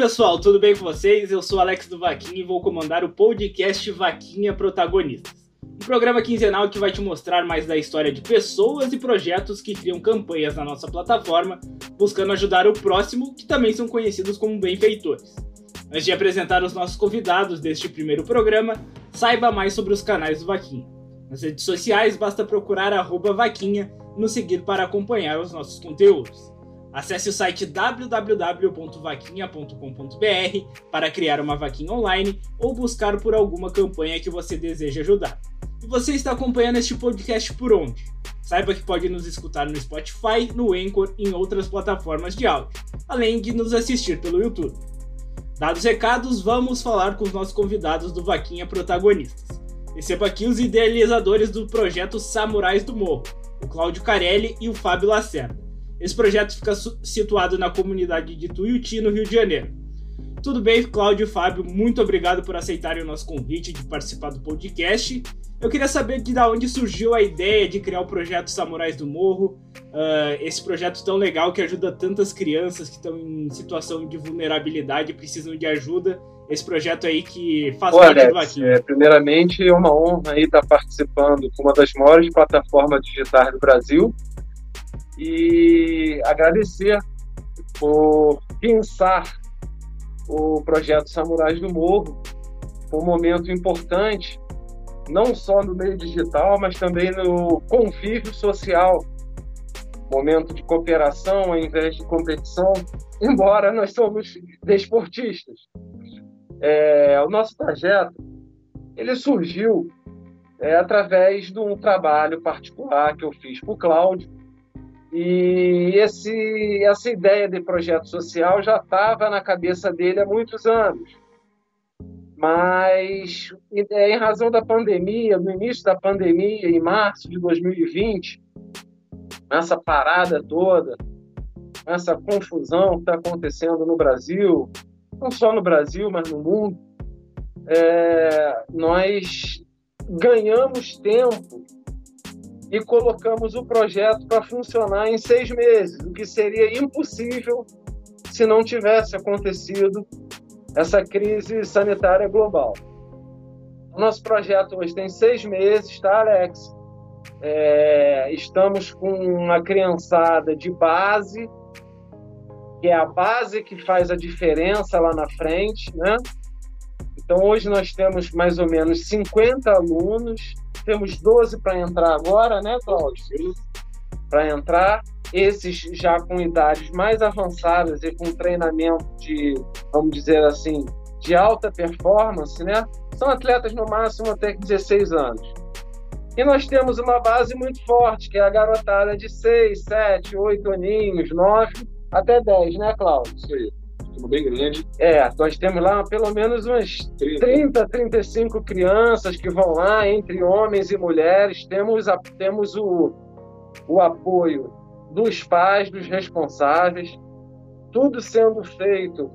pessoal, tudo bem com vocês? Eu sou Alex do Vaquinha e vou comandar o podcast Vaquinha Protagonistas. Um programa quinzenal que vai te mostrar mais da história de pessoas e projetos que criam campanhas na nossa plataforma, buscando ajudar o próximo, que também são conhecidos como benfeitores. Antes de apresentar os nossos convidados deste primeiro programa, saiba mais sobre os canais do Vaquinha. Nas redes sociais basta procurar Vaquinha, nos seguir para acompanhar os nossos conteúdos. Acesse o site www.vaquinha.com.br para criar uma vaquinha online ou buscar por alguma campanha que você deseja ajudar. E você está acompanhando este podcast por onde? Saiba que pode nos escutar no Spotify, no Anchor e em outras plataformas de áudio, além de nos assistir pelo YouTube. Dados os recados, vamos falar com os nossos convidados do Vaquinha Protagonistas. Receba aqui os idealizadores do projeto Samurais do Morro, o Cláudio Carelli e o Fábio Lacerda. Esse projeto fica situado na comunidade de Tuiuti, no Rio de Janeiro. Tudo bem, Cláudio e Fábio, muito obrigado por aceitarem o nosso convite de participar do podcast. Eu queria saber de onde surgiu a ideia de criar o projeto Samurais do Morro, uh, esse projeto tão legal que ajuda tantas crianças que estão em situação de vulnerabilidade e precisam de ajuda. Esse projeto aí que faz Olha, parte do Vaquinha. É, primeiramente, é uma honra aí estar participando com uma das maiores plataformas digitais do Brasil, e agradecer por pensar o projeto Samurais do Morro, um momento importante, não só no meio digital, mas também no convívio social, momento de cooperação ao invés de competição, embora nós somos desportistas. É, o nosso projeto ele surgiu é, através de um trabalho particular que eu fiz para o Cláudio, e esse, essa ideia de projeto social já estava na cabeça dele há muitos anos. Mas, em razão da pandemia, no início da pandemia, em março de 2020, essa parada toda, essa confusão que está acontecendo no Brasil, não só no Brasil, mas no mundo, é, nós ganhamos tempo e colocamos o projeto para funcionar em seis meses, o que seria impossível se não tivesse acontecido essa crise sanitária global. O nosso projeto hoje tem seis meses, tá, Alex? É, estamos com uma criançada de base, que é a base que faz a diferença lá na frente, né? Então, hoje nós temos mais ou menos 50 alunos temos 12 para entrar agora, né, Cláudio? Para entrar. Esses já com idades mais avançadas e com treinamento de, vamos dizer assim, de alta performance, né? São atletas no máximo até 16 anos. E nós temos uma base muito forte, que é a garotada de 6, 7, 8 aninhos, 9 até 10, né, Cláudio? Isso aí bem grande. É, nós temos lá pelo menos umas 30. 30, 35 crianças que vão lá, entre homens e mulheres. Temos, a, temos o, o apoio dos pais, dos responsáveis, tudo sendo feito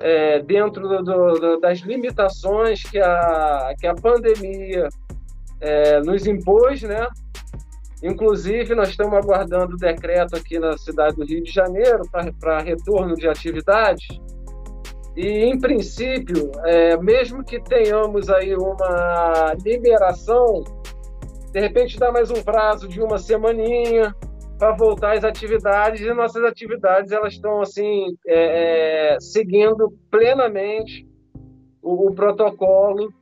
é, dentro do, do, das limitações que a, que a pandemia é, nos impôs, né? Inclusive, nós estamos aguardando o decreto aqui na cidade do Rio de Janeiro para retorno de atividades. E, em princípio, é, mesmo que tenhamos aí uma liberação, de repente dá mais um prazo de uma semaninha para voltar às atividades. E nossas atividades elas estão assim é, é, seguindo plenamente o, o protocolo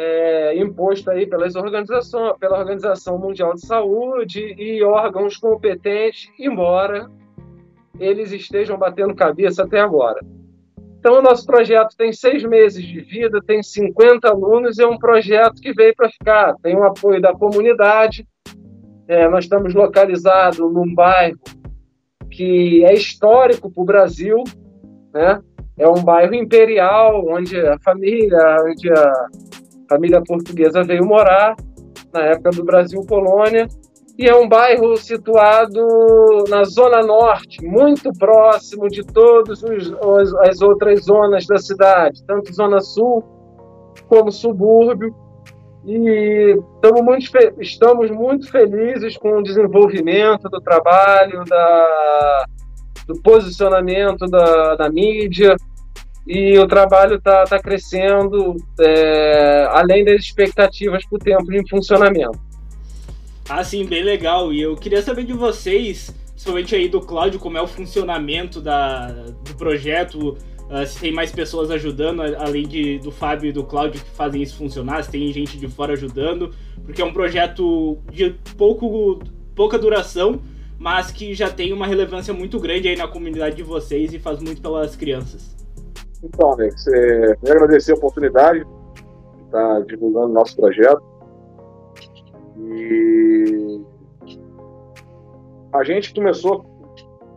é, imposto aí pelas organizações, pela Organização Mundial de Saúde e órgãos competentes, embora eles estejam batendo cabeça até agora. Então, o nosso projeto tem seis meses de vida, tem 50 alunos, é um projeto que veio para ficar. Tem o apoio da comunidade. É, nós estamos localizados num bairro que é histórico para o Brasil, né? É um bairro imperial, onde a família, onde a família portuguesa veio morar na época do Brasil colônia e é um bairro situado na zona norte, muito próximo de todas as outras zonas da cidade, tanto zona sul como subúrbio. E estamos muito, estamos muito felizes com o desenvolvimento do trabalho, da, do posicionamento da, da mídia, e o trabalho está tá crescendo é, além das expectativas para o tempo em funcionamento. Ah, sim, bem legal. E eu queria saber de vocês, principalmente aí do Cláudio, como é o funcionamento da, do projeto, uh, se tem mais pessoas ajudando, além de, do Fábio e do Cláudio que fazem isso funcionar, se tem gente de fora ajudando, porque é um projeto de pouco, pouca duração, mas que já tem uma relevância muito grande aí na comunidade de vocês e faz muito pelas crianças. Então, Alex, é, quero agradecer a oportunidade de estar divulgando nosso projeto. E a gente começou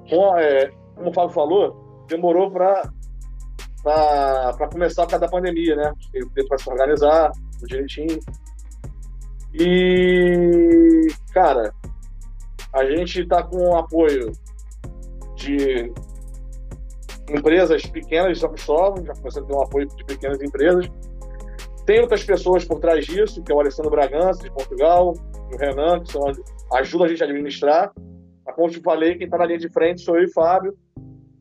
com, é, como o Fábio falou, demorou para para começar por causa da pandemia, né? Teve para se organizar direitinho. E, cara, a gente está com o apoio de empresas pequenas de Cristóvão, já começando a ter um apoio de pequenas empresas. Tem outras pessoas por trás disso, que é o Alessandro Bragança, de Portugal, o Renan, que são, ajuda a gente a administrar. A como te falei, quem está na linha de frente sou eu e Fábio,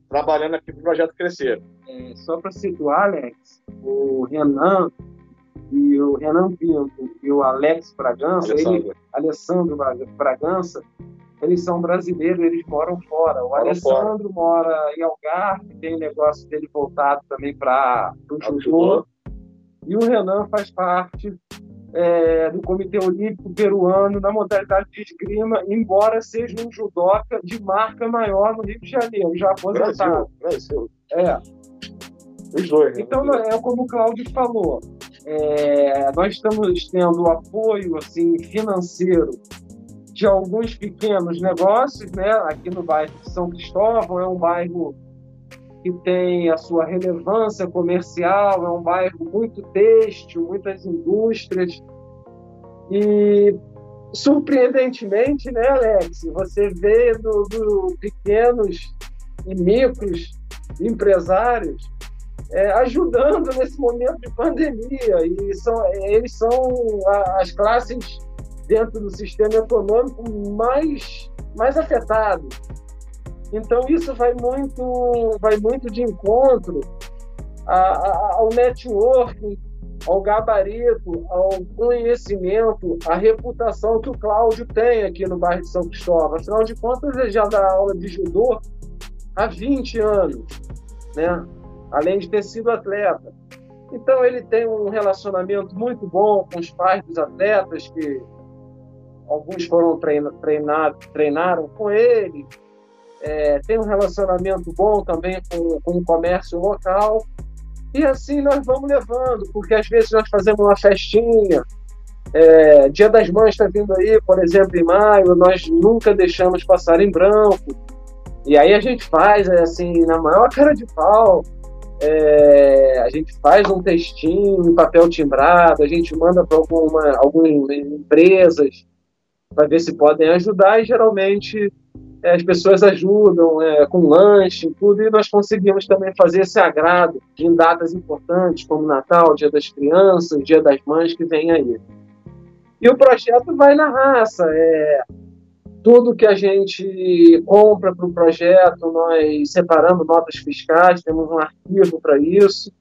trabalhando aqui para o projeto crescer. É, só para situar, Alex, o Renan e o Renan Pinto e o Alex Bragança, Alessandro, ele, Alessandro Bragança, eles são brasileiros, eles moram fora. O Alessandro fora. mora em Algarve, tem negócio dele voltado também para o judô. E o Renan faz parte é, do Comitê Olímpico Peruano na modalidade de esgrima, embora seja um judoca de marca maior no Rio de Janeiro, já aposentado. Brasil, Brasil. É. Os dois. Né? Então, é como o Cláudio falou, é, nós estamos tendo apoio assim, financeiro de alguns pequenos negócios, né? Aqui no bairro de São Cristóvão é um bairro que tem a sua relevância comercial, é um bairro muito têxtil, muitas indústrias. E surpreendentemente, né, Alex, você vê do, do pequenos e micros empresários é, ajudando nesse momento de pandemia e são, eles são as classes dentro do sistema econômico mais, mais afetado. Então isso vai muito, vai muito de encontro ao networking, ao gabarito, ao conhecimento, à reputação que o Cláudio tem aqui no bairro de São Cristóvão. Afinal de contas, ele já dá aula de judô há 20 anos, né? além de ter sido atleta. Então, ele tem um relacionamento muito bom com os pais dos atletas que alguns foram treinados, treinaram com ele, é, tem um relacionamento bom também com, com o comércio local, e assim nós vamos levando, porque às vezes nós fazemos uma festinha, é, Dia das Mães está vindo aí, por exemplo, em maio, nós nunca deixamos passar em branco, e aí a gente faz, é, assim, na maior cara de pau, é, a gente faz um textinho em papel timbrado, a gente manda para alguma, algumas empresas, para ver se podem ajudar e geralmente é, as pessoas ajudam é, com lanche tudo e nós conseguimos também fazer esse agrado em datas importantes como Natal, Dia das Crianças, Dia das Mães que vem aí. E o projeto vai na raça, é, tudo que a gente compra para o projeto, nós separamos notas fiscais, temos um arquivo para isso.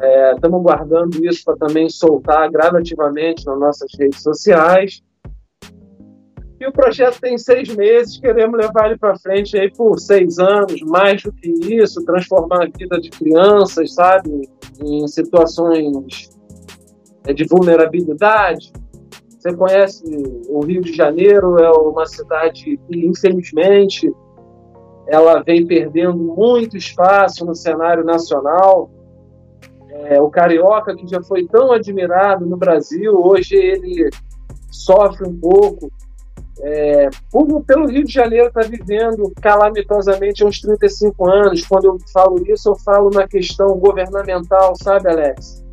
É, estamos guardando isso para também soltar gradativamente nas nossas redes sociais. E o projeto tem seis meses, queremos levar ele para frente aí por seis anos, mais do que isso, transformar a vida de crianças, sabe, em situações é, de vulnerabilidade. Você conhece o Rio de Janeiro, é uma cidade que, infelizmente, ela vem perdendo muito espaço no cenário nacional. É, o carioca, que já foi tão admirado no Brasil, hoje ele sofre um pouco é, por, pelo Rio de Janeiro está vivendo calamitosamente há uns 35 anos. Quando eu falo isso, eu falo na questão governamental, sabe, Alex?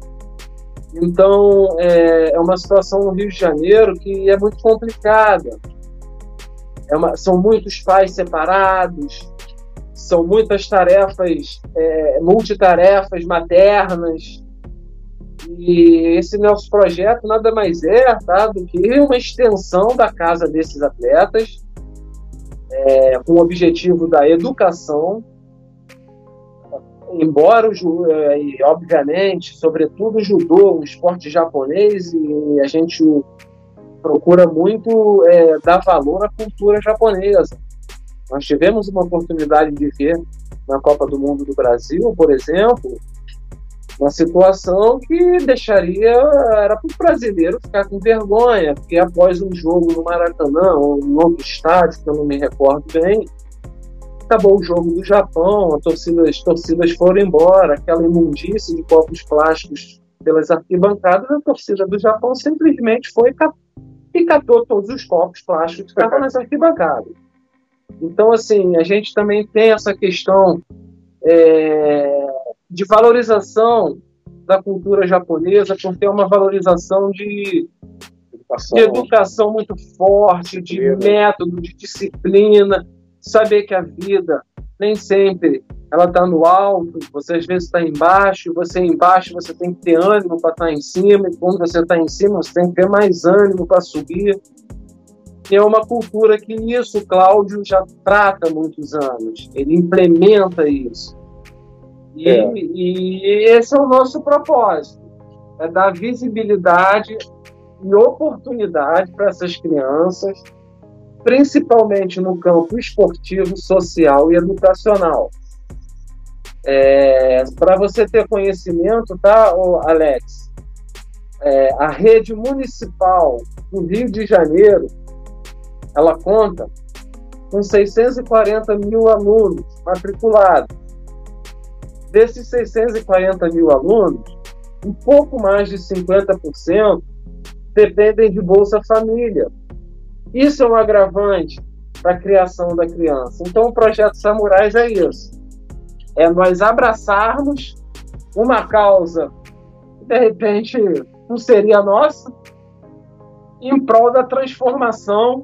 Então, é, é uma situação no Rio de Janeiro que é muito complicada. É uma, são muitos pais separados, são muitas tarefas, é, multitarefas maternas, e esse nosso projeto nada mais é tá, do que uma extensão da casa desses atletas, é, com o objetivo da educação. embora é, obviamente, sobretudo o judô, um esporte japonês, e a gente procura muito é, dar valor à cultura japonesa. Nós tivemos uma oportunidade de ver na Copa do Mundo do Brasil, por exemplo, uma situação que deixaria era para o brasileiro ficar com vergonha, porque após um jogo no Maracanã ou em outro estádio, que eu não me recordo bem, acabou o jogo do Japão, torcida, as torcidas foram embora, aquela imundície de copos plásticos pelas arquibancadas, a torcida do Japão simplesmente foi e catou todos os copos plásticos que estavam nas arquibancadas. Então, assim, a gente também tem essa questão é, de valorização da cultura japonesa, por ter uma valorização de educação, de educação muito forte, de método, de disciplina, saber que a vida nem sempre ela está no alto, você às vezes está embaixo, você embaixo você tem que ter ânimo para estar tá em cima, e quando você está em cima você tem que ter mais ânimo para subir. E é uma cultura que isso o Cláudio já trata há muitos anos, ele implementa isso. E, é. e esse é o nosso propósito, é dar visibilidade e oportunidade para essas crianças principalmente no campo esportivo, social e educacional. É, Para você ter conhecimento, tá, Alex? É, a rede municipal do Rio de Janeiro, ela conta com 640 mil alunos matriculados. Desses 640 mil alunos, um pouco mais de 50% dependem de Bolsa Família, isso é um agravante para a criação da criança. Então, o projeto Samurais é isso: é nós abraçarmos uma causa que, de repente, não seria nossa, em prol da transformação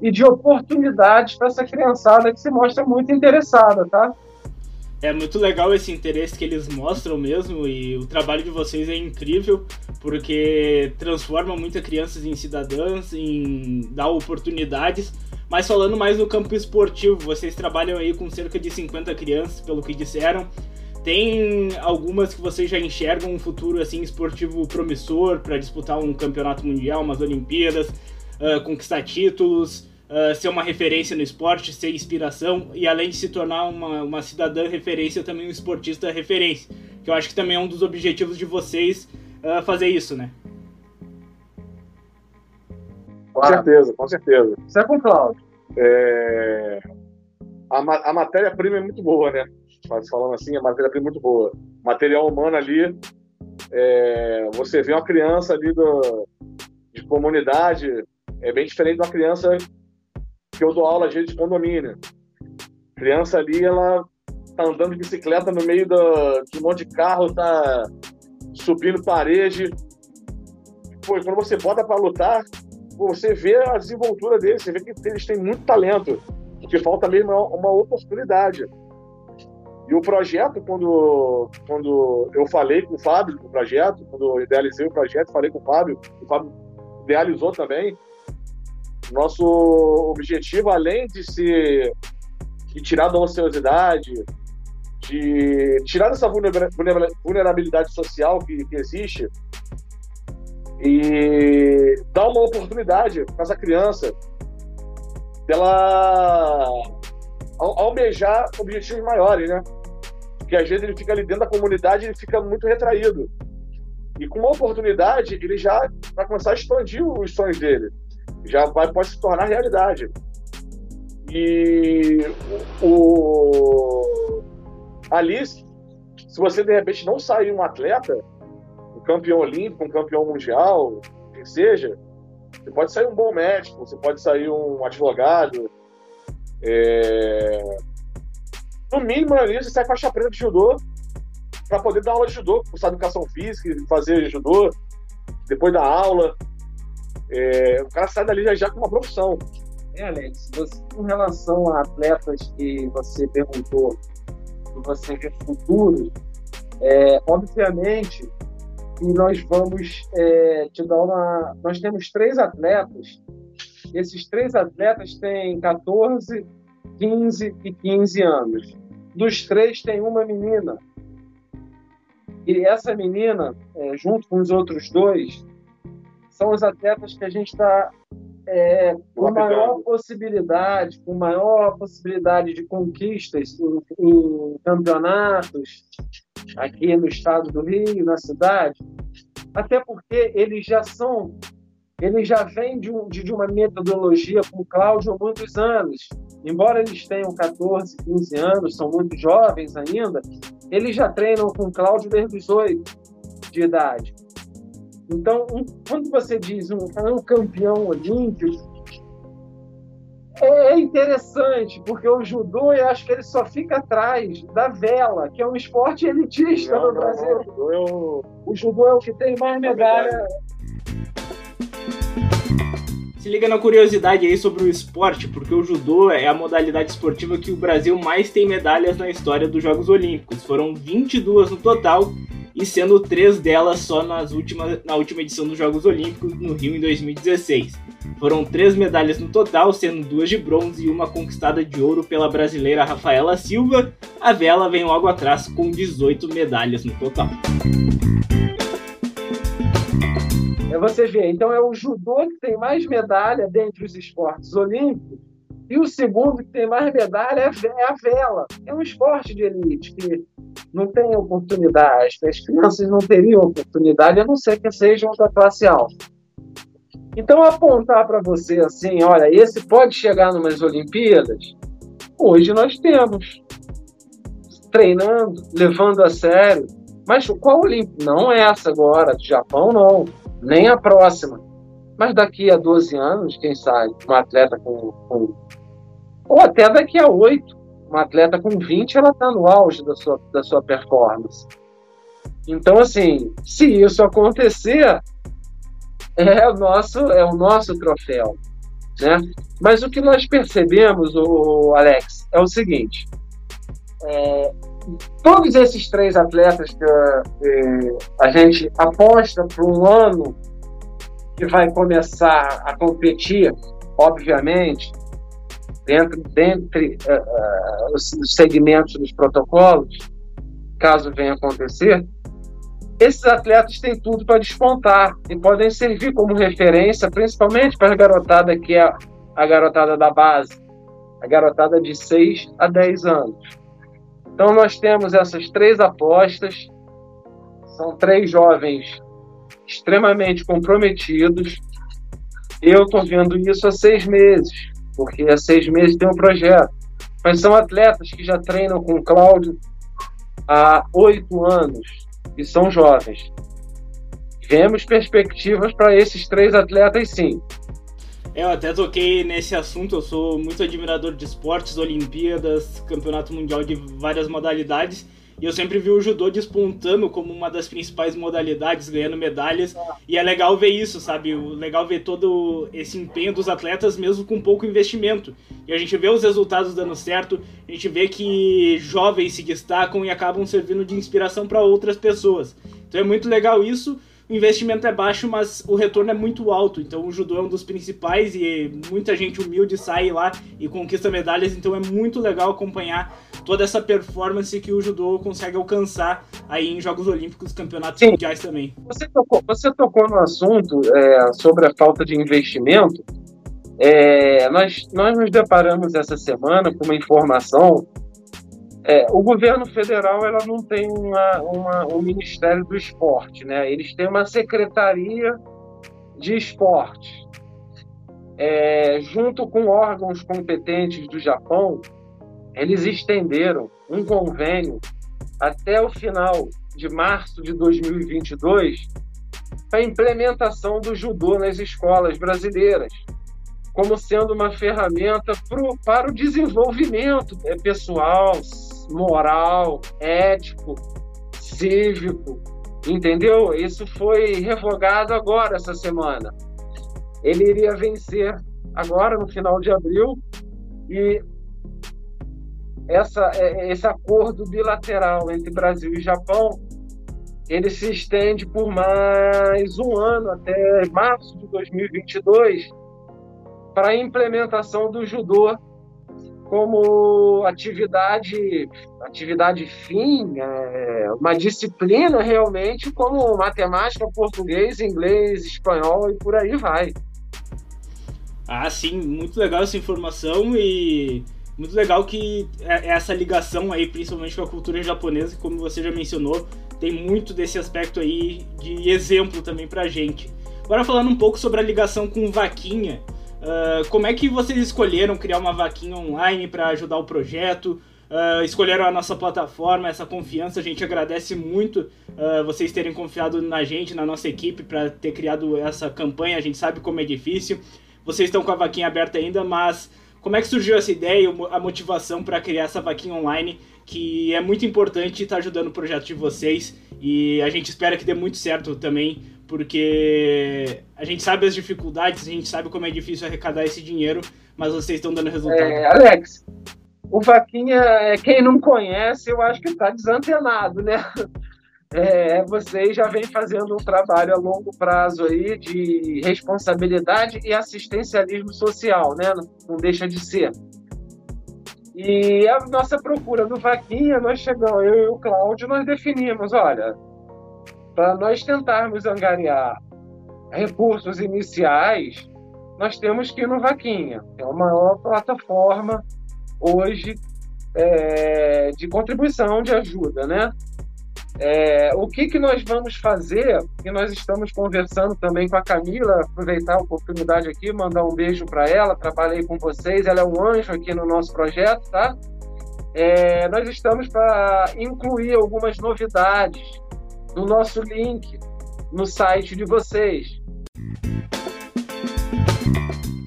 e de oportunidades para essa criançada que se mostra muito interessada, tá? É muito legal esse interesse que eles mostram mesmo e o trabalho de vocês é incrível porque transforma muitas crianças em cidadãs, em dá oportunidades. Mas falando mais no campo esportivo, vocês trabalham aí com cerca de 50 crianças, pelo que disseram. Tem algumas que vocês já enxergam um futuro assim esportivo promissor para disputar um campeonato mundial, umas Olimpíadas, uh, conquistar títulos uh, ser uma referência no esporte, ser inspiração e além de se tornar uma, uma cidadã referência, também um esportista referência. Que eu acho que também é um dos objetivos de vocês uh, fazer isso, né? Com certeza, com certeza. Isso é com Cláudio. É... A, a matéria-prima é muito boa, né? Falando assim, a matéria-prima é muito boa. Material humano ali, é... você vê uma criança ali do... de comunidade, é bem diferente de uma criança que eu dou aula às vezes de condomínio. Criança ali, ela tá andando de bicicleta no meio do, de um monte de carro, tá subindo parede. Pô, quando você bota para lutar, você vê a desenvoltura deles, você vê que eles têm muito talento, que falta mesmo uma oportunidade. E o projeto, quando, quando eu falei com o Fábio do projeto, quando eu idealizei o projeto, falei com o Fábio, o Fábio idealizou também, nosso objetivo, além de se de tirar da ociosidade, de tirar dessa vulnerabilidade social que, que existe e dar uma oportunidade para essa criança dela almejar objetivos maiores, né? Porque às vezes ele fica ali dentro da comunidade ele fica muito retraído. E com uma oportunidade, ele já vai começar a expandir os sonhos dele já vai, pode se tornar realidade. E o, ali, se você de repente não sair um atleta, um campeão olímpico, um campeão mundial, que seja, você pode sair um bom médico, você pode sair um advogado. É... No mínimo, ali, você sai faixa preta de judô para poder dar aula de judô, cursar educação física, fazer judô, depois da aula. É, o cara sai dali já, já com uma profissão. É, Alex, você, com relação a atletas que você perguntou, que você vê futuro, é, obviamente que nós vamos é, te dar uma. Nós temos três atletas, esses três atletas têm 14, 15 e 15 anos. dos três tem uma menina. E essa menina, é, junto com os outros dois, são os atletas que a gente está é, com maior possibilidade, com maior possibilidade de conquistas em, em, campeonatos aqui no estado do Rio, na cidade, até porque eles já são, eles já vêm de, um, de uma metodologia com o Cláudio há muitos anos. Embora eles tenham 14, 15 anos, são muito jovens ainda, eles já treinam com o Cláudio desde os 8 de idade. Então, um, quando você diz um, um campeão olímpico, é interessante, porque o judô, eu acho que ele só fica atrás da vela, que é um esporte elitista não, no não, Brasil. Não, o, judô é o... o judô é o que tem mais medalha. Se liga na curiosidade aí sobre o esporte, porque o judô é a modalidade esportiva que o Brasil mais tem medalhas na história dos Jogos Olímpicos. Foram 22 no total e sendo três delas só nas últimas, na última edição dos Jogos Olímpicos no Rio em 2016. Foram três medalhas no total, sendo duas de bronze e uma conquistada de ouro pela brasileira Rafaela Silva. A vela vem logo atrás com 18 medalhas no total. É você ver, então é o judô que tem mais medalha dentre os esportes olímpicos e o segundo que tem mais medalha é a vela. É um esporte de elite que não tem oportunidade, as crianças não teriam oportunidade, a não ser que sejam da classe alta. Então, apontar para você assim, olha, esse pode chegar numas Olimpíadas, hoje nós temos. Treinando, levando a sério. Mas qual Olimpíada? Não essa agora, do Japão, não. Nem a próxima. Mas daqui a 12 anos, quem sabe, um atleta com, com ou até daqui a 8 uma atleta com 20, ela está no auge da sua, da sua performance. Então, assim, se isso acontecer, é o nosso, é o nosso troféu. Né? Mas o que nós percebemos, o Alex, é o seguinte: é, todos esses três atletas que é, a gente aposta para um ano que vai começar a competir, obviamente, dentro dentre uh, os segmentos dos protocolos, caso venha acontecer, esses atletas têm tudo para despontar e podem servir como referência, principalmente para a garotada que é a garotada da base, a garotada de 6 a 10 anos. Então nós temos essas três apostas, são três jovens extremamente comprometidos. Eu estou vendo isso há seis meses porque há seis meses tem um projeto. Mas são atletas que já treinam com o Cláudio há oito anos e são jovens. Vemos perspectivas para esses três atletas, sim. Eu até toquei nesse assunto, eu sou muito admirador de esportes, Olimpíadas, Campeonato Mundial de várias modalidades. E eu sempre vi o judô despontando como uma das principais modalidades, ganhando medalhas. E é legal ver isso, sabe? Legal ver todo esse empenho dos atletas, mesmo com pouco investimento. E a gente vê os resultados dando certo, a gente vê que jovens se destacam e acabam servindo de inspiração para outras pessoas. Então é muito legal isso o investimento é baixo, mas o retorno é muito alto. Então o judô é um dos principais e muita gente humilde sai lá e conquista medalhas. Então é muito legal acompanhar toda essa performance que o judô consegue alcançar aí em Jogos Olímpicos, campeonatos Sim. mundiais também. Você tocou, você tocou no assunto é, sobre a falta de investimento. É, nós, nós nos deparamos essa semana com uma informação é, o governo federal ela não tem uma, uma, um Ministério do Esporte, né? Eles têm uma Secretaria de Esporte. É, junto com órgãos competentes do Japão, eles estenderam um convênio até o final de março de 2022 para a implementação do judô nas escolas brasileiras como sendo uma ferramenta pro, para o desenvolvimento é, pessoal, moral, ético, cívico, entendeu? Isso foi revogado agora, essa semana. Ele iria vencer agora, no final de abril, e essa, é, esse acordo bilateral entre Brasil e Japão ele se estende por mais um ano, até março de 2022, para a implementação do judô como atividade, atividade fim, é, uma disciplina realmente como matemática, português, inglês, espanhol e por aí vai. Ah, sim, muito legal essa informação e muito legal que é, essa ligação aí, principalmente com a cultura japonesa, como você já mencionou, tem muito desse aspecto aí de exemplo também pra gente. Agora falando um pouco sobre a ligação com Vaquinha, uh, como é que vocês escolheram criar uma Vaquinha online para ajudar o projeto? Uh, escolheram a nossa plataforma, essa confiança, a gente agradece muito uh, vocês terem confiado na gente, na nossa equipe, para ter criado essa campanha. A gente sabe como é difícil. Vocês estão com a vaquinha aberta ainda, mas como é que surgiu essa ideia, a motivação para criar essa vaquinha online, que é muito importante e está ajudando o projeto de vocês. E a gente espera que dê muito certo também, porque a gente sabe as dificuldades, a gente sabe como é difícil arrecadar esse dinheiro, mas vocês estão dando resultado. É, Alex, o Vaquinha, é, quem não conhece, eu acho que está desantenado, né? É, vocês já vem fazendo um trabalho a longo prazo aí de responsabilidade e assistencialismo social, né? Não, não deixa de ser. E a nossa procura do Vaquinha, nós chegamos, eu e o Cláudio, nós definimos, olha, para nós tentarmos angariar recursos iniciais, nós temos que ir no Vaquinha, é a maior plataforma hoje é, de contribuição, de ajuda, né? É, o que, que nós vamos fazer, e nós estamos conversando também com a Camila, aproveitar a oportunidade aqui, mandar um beijo para ela, trabalhei com vocês, ela é um anjo aqui no nosso projeto, tá? É, nós estamos para incluir algumas novidades no nosso link no site de vocês.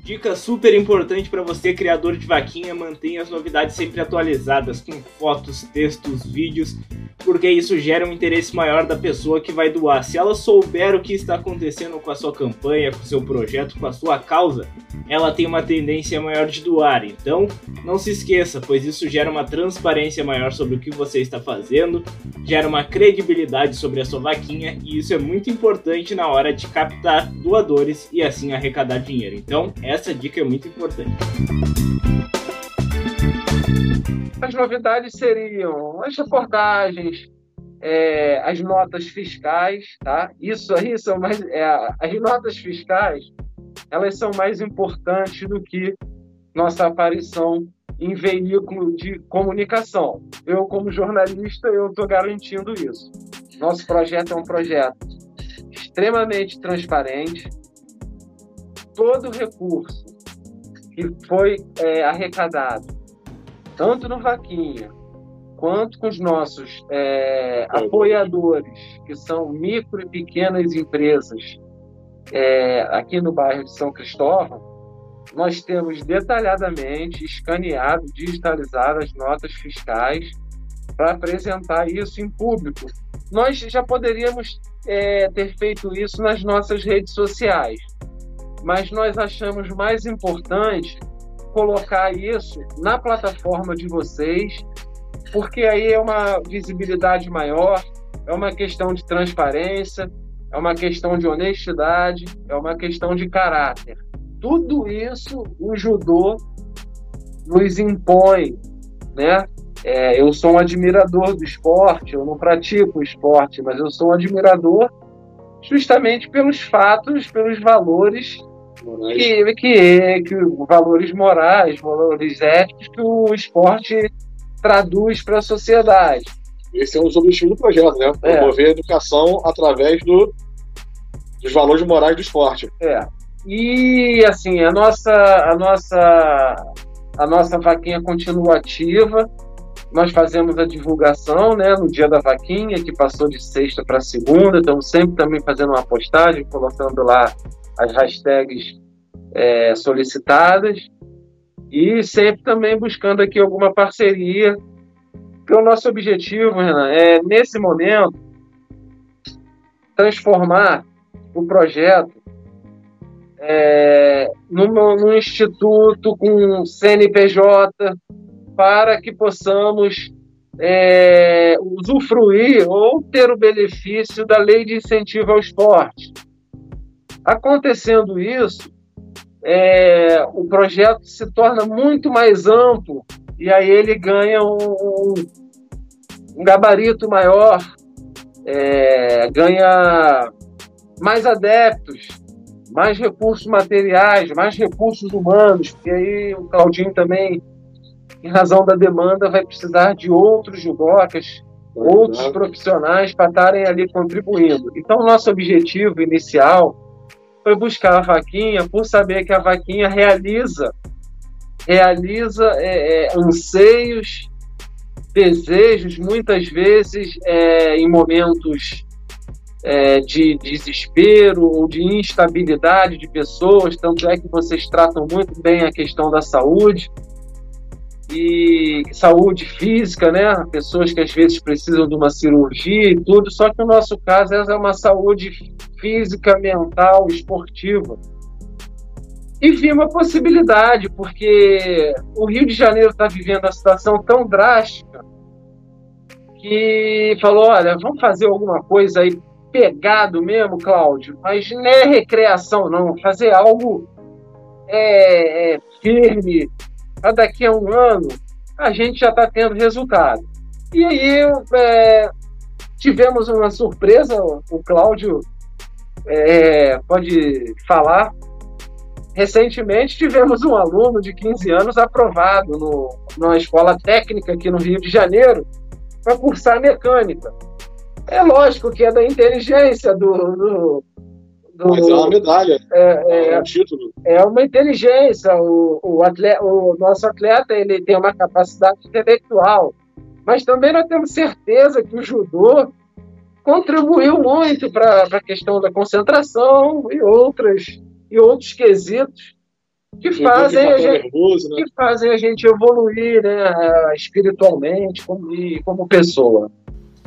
Dica super importante para você, criador de vaquinha, mantenha as novidades sempre atualizadas, com fotos, textos, vídeos, porque isso gera um interesse maior da pessoa que vai doar. Se ela souber o que está acontecendo com a sua campanha, com o seu projeto, com a sua causa, ela tem uma tendência maior de doar. Então, não se esqueça, pois isso gera uma transparência maior sobre o que você está fazendo, gera uma credibilidade sobre a sua vaquinha, e isso é muito importante na hora de captar doadores e assim arrecadar dinheiro. Então, é essa dica é muito importante. As novidades seriam as reportagens, é, as notas fiscais, tá? Isso aí são mais é, as notas fiscais, elas são mais importantes do que nossa aparição em veículo de comunicação. Eu, como jornalista, eu estou garantindo isso. Nosso projeto é um projeto extremamente transparente, todo recurso que foi é, arrecadado, tanto no Vaquinha, quanto com os nossos é, apoiadores, que são micro e pequenas empresas é, aqui no bairro de São Cristóvão, nós temos detalhadamente escaneado, digitalizado as notas fiscais para apresentar isso em público. Nós já poderíamos é, ter feito isso nas nossas redes sociais, mas nós achamos mais importante colocar isso na plataforma de vocês, porque aí é uma visibilidade maior, é uma questão de transparência, é uma questão de honestidade, é uma questão de caráter. Tudo isso o judô nos impõe, né? É, eu sou um admirador do esporte, eu não pratico o esporte, mas eu sou um admirador justamente pelos fatos, pelos valores que, que, que valores morais, valores éticos que o esporte traduz para a sociedade. Esse é um dos objetivos do projeto, né? É. Promover é. a educação através do, dos valores morais do esporte. É. E assim, a nossa, a nossa, a nossa vaquinha continua ativa. Nós fazemos a divulgação né, no dia da vaquinha, que passou de sexta para segunda. Estamos sempre também fazendo uma postagem, colocando lá as hashtags é, solicitadas e sempre também buscando aqui alguma parceria. Porque o nosso objetivo, Renan, é, nesse momento, transformar o projeto é, num, num instituto com CNPJ para que possamos é, usufruir ou ter o benefício da lei de incentivo ao esporte. Acontecendo isso, é, o projeto se torna muito mais amplo e aí ele ganha um, um gabarito maior, é, ganha mais adeptos, mais recursos materiais, mais recursos humanos, porque aí o Claudinho também, em razão da demanda, vai precisar de outros judocas, outros profissionais para estarem ali contribuindo. Então, nosso objetivo inicial foi buscar a vaquinha por saber que a vaquinha realiza realiza é, é, anseios, desejos, muitas vezes é, em momentos é, de desespero ou de instabilidade de pessoas, tanto é que vocês tratam muito bem a questão da saúde. E saúde física, né? Pessoas que às vezes precisam de uma cirurgia e tudo, só que no nosso caso é uma saúde física, mental, esportiva. E vi uma possibilidade, porque o Rio de Janeiro está vivendo uma situação tão drástica que falou: olha, vamos fazer alguma coisa aí pegado mesmo, Cláudio, mas não é recreação, não. Fazer algo é, é, firme, para daqui a um ano a gente já está tendo resultado. E aí é, tivemos uma surpresa, o Cláudio é, pode falar. Recentemente tivemos um aluno de 15 anos aprovado no, numa escola técnica aqui no Rio de Janeiro para cursar mecânica. É lógico que é da inteligência do. do, do Mas é uma medalha. É, é, é um título. É uma inteligência. O, o, atleta, o nosso atleta ele tem uma capacidade intelectual. Mas também nós temos certeza que o judô contribuiu muito para a questão da concentração e outras e outros quesitos que fazem, a gente, nervoso, né? que fazem a gente evoluir né, espiritualmente como, como pessoa.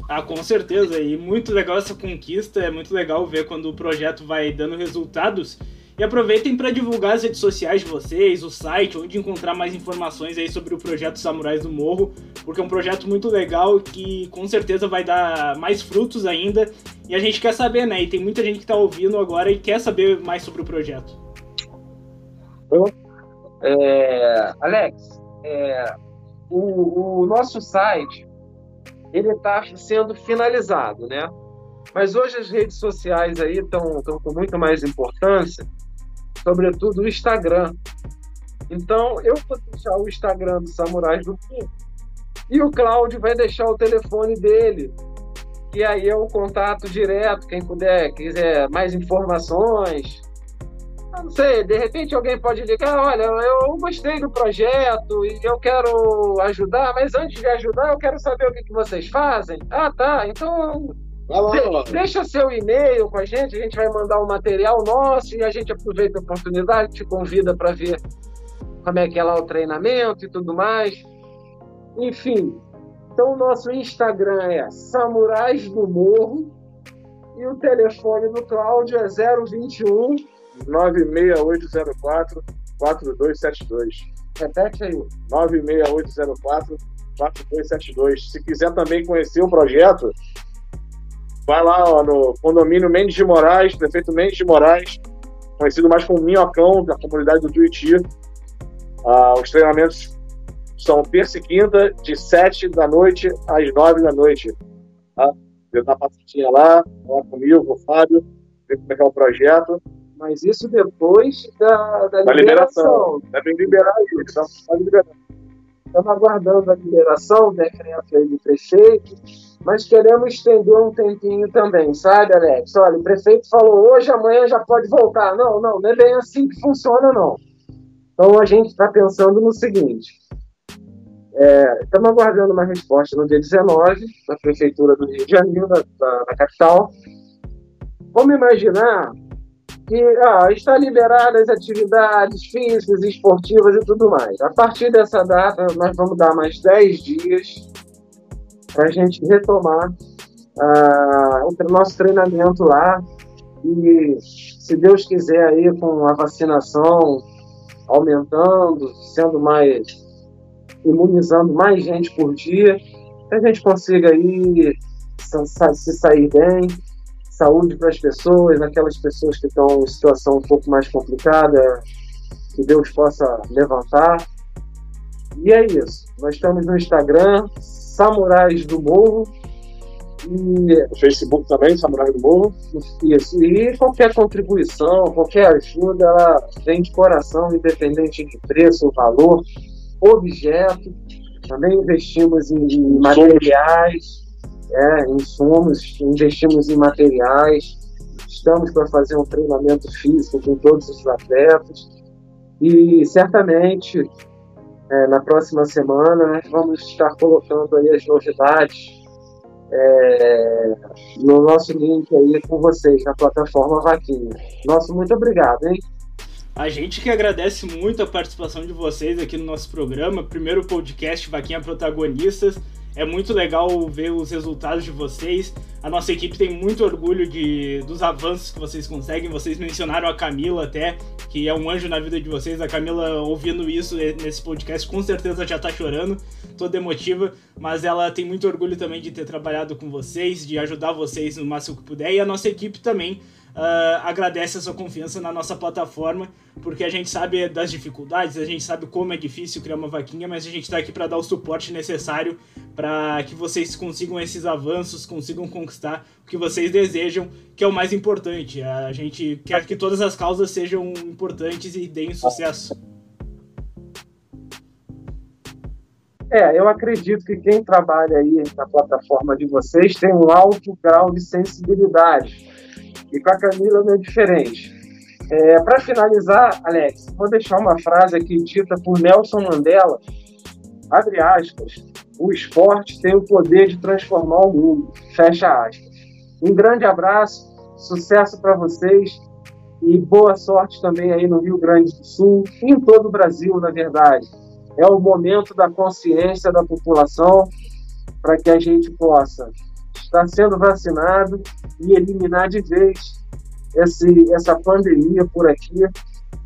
Ah, com certeza. E muito legal essa conquista. É muito legal ver quando o projeto vai dando resultados. E aproveitem para divulgar as redes sociais de vocês, o site, onde encontrar mais informações aí sobre o projeto Samurais do Morro, porque é um projeto muito legal que com certeza vai dar mais frutos ainda. E a gente quer saber, né? E tem muita gente que está ouvindo agora e quer saber mais sobre o projeto. É, Alex, é, o, o nosso site ele está sendo finalizado, né? Mas hoje as redes sociais aí estão com muito mais importância, sobretudo o Instagram. Então, eu vou deixar o Instagram do Samurais do Sul e o Cláudio vai deixar o telefone dele, que aí é o contato direto, quem puder, quiser mais informações, não sei, de repente alguém pode ligar, olha, eu gostei do projeto e eu quero ajudar, mas antes de ajudar eu quero saber o que, que vocês fazem. Ah, tá, então de, deixa seu e-mail com a gente, a gente vai mandar um material nosso e a gente aproveita a oportunidade, te convida para ver como é que é lá o treinamento e tudo mais. Enfim, então o nosso Instagram é Samurais do Morro e o telefone do Cláudio é 021 96804 4272. Repete aí. 96804 4272. Se quiser também conhecer o projeto, vai lá ó, no condomínio Mendes de Moraes, prefeito Mendes de Moraes, conhecido mais como Minhocão, da comunidade do Tuiuti. Ah, os treinamentos são terça e quinta, de 7 da noite às 9 da noite. Tá? Dá uma passadinha lá, lá comigo, com o Fábio, ver como é que é o projeto. Mas isso depois da, da, da liberação. Deve liberar isso, liberar. Estamos aguardando a liberação, o decreto aí do prefeito, mas queremos estender um tempinho também, sabe, Alex? Olha, o prefeito falou hoje, amanhã já pode voltar. Não, não, não é bem assim que funciona, não. Então a gente está pensando no seguinte: é, estamos aguardando uma resposta no dia 19 da Prefeitura do Rio de Janeiro, da, da, da capital. Vamos imaginar que ah, está liberada as atividades físicas, esportivas e tudo mais. A partir dessa data, nós vamos dar mais 10 dias para a gente retomar ah, o nosso treinamento lá e, se Deus quiser, aí com a vacinação aumentando, sendo mais imunizando mais gente por dia, a gente consiga aí se sair bem saúde para as pessoas, aquelas pessoas que estão em situação um pouco mais complicada, que Deus possa levantar. E é isso. Nós estamos no Instagram, Samurais do Morro. E o Facebook também, Samurais do Morro. Isso. E qualquer contribuição, qualquer ajuda, ela vem de coração, independente de preço, valor, objeto. Também investimos em, em materiais, é, insumos, investimos em materiais. Estamos para fazer um treinamento físico com todos os atletas. E certamente é, na próxima semana vamos estar colocando aí as novidades é, no nosso link aí com vocês na plataforma Vaquinha. Nosso muito obrigado, hein? A gente que agradece muito a participação de vocês aqui no nosso programa, primeiro podcast Vaquinha Protagonistas. É muito legal ver os resultados de vocês. A nossa equipe tem muito orgulho de, dos avanços que vocês conseguem. Vocês mencionaram a Camila até, que é um anjo na vida de vocês. A Camila, ouvindo isso nesse podcast, com certeza já tá chorando, toda emotiva. Mas ela tem muito orgulho também de ter trabalhado com vocês, de ajudar vocês no máximo que puder. E a nossa equipe também uh, agradece a sua confiança na nossa plataforma, porque a gente sabe das dificuldades, a gente sabe como é difícil criar uma vaquinha, mas a gente está aqui para dar o suporte necessário para que vocês consigam esses avanços, consigam conquistar o que vocês desejam, que é o mais importante. A gente quer que todas as causas sejam importantes e deem sucesso. É, eu acredito que quem trabalha aí na plataforma de vocês tem um alto grau de sensibilidade e com a Camila não é diferente. É, Para finalizar, Alex, vou deixar uma frase aqui dita por Nelson Mandela, abre aspas, o esporte tem o poder de transformar o mundo, fecha aspas. Um grande abraço, sucesso para vocês e boa sorte também aí no Rio Grande do Sul em todo o Brasil, na verdade. É o momento da consciência da população para que a gente possa estar sendo vacinado e eliminar de vez esse, essa pandemia por aqui,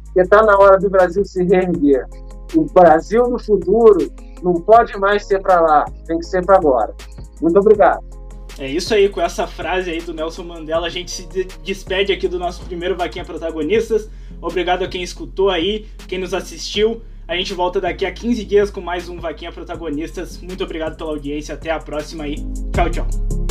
porque está na hora do Brasil se reerguer. O Brasil no futuro não pode mais ser para lá, tem que ser para agora. Muito obrigado. É isso aí, com essa frase aí do Nelson Mandela, a gente se despede aqui do nosso primeiro Vaquinha Protagonistas. Obrigado a quem escutou aí, quem nos assistiu. A gente volta daqui a 15 dias com mais um Vaquinha Protagonistas. Muito obrigado pela audiência, até a próxima aí. Tchau, tchau.